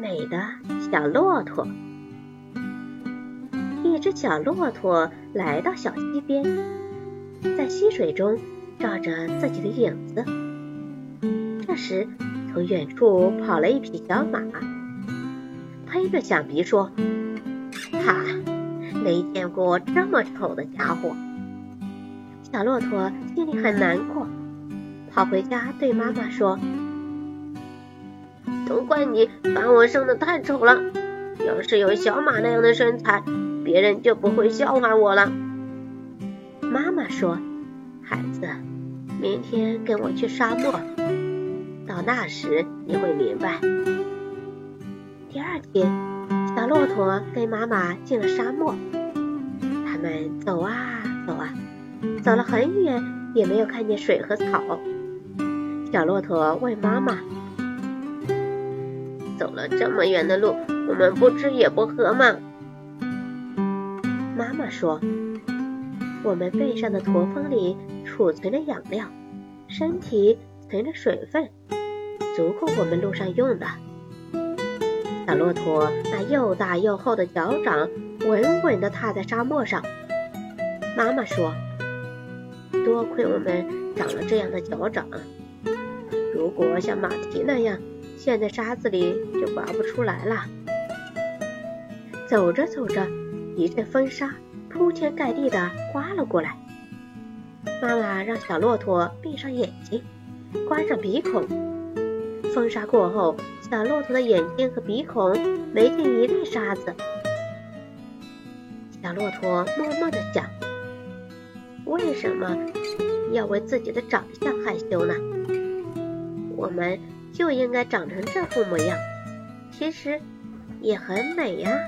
美的小骆驼。一只小骆驼来到小溪边，在溪水中照着自己的影子。这时，从远处跑来一匹小马，拍着响鼻说：“哈，没见过这么丑的家伙。”小骆驼心里很难过，跑回家对妈妈说：“都怪你把我生的太丑了，要是有小马那样的身材。”别人就不会笑话我了。妈妈说：“孩子，明天跟我去沙漠，到那时你会明白。”第二天，小骆驼跟妈妈进了沙漠。他们走啊走啊，走了很远，也没有看见水和草。小骆驼问妈妈：“走了这么远的路，我们不吃也不喝吗？”妈妈说：“我们背上的驼峰里储存着养料，身体存着水分，足够我们路上用的。”小骆驼那又大又厚的脚掌稳稳地踏在沙漠上。妈妈说：“多亏我们长了这样的脚掌，如果像马蹄那样陷在沙子里，就拔不出来了。”走着走着。一阵风沙铺天盖地的刮了过来，妈妈让小骆驼闭上眼睛，关上鼻孔。风沙过后，小骆驼的眼睛和鼻孔没进一粒沙子。小骆驼默默地想：为什么要为自己的长相害羞呢？我们就应该长成这副模样，其实也很美呀。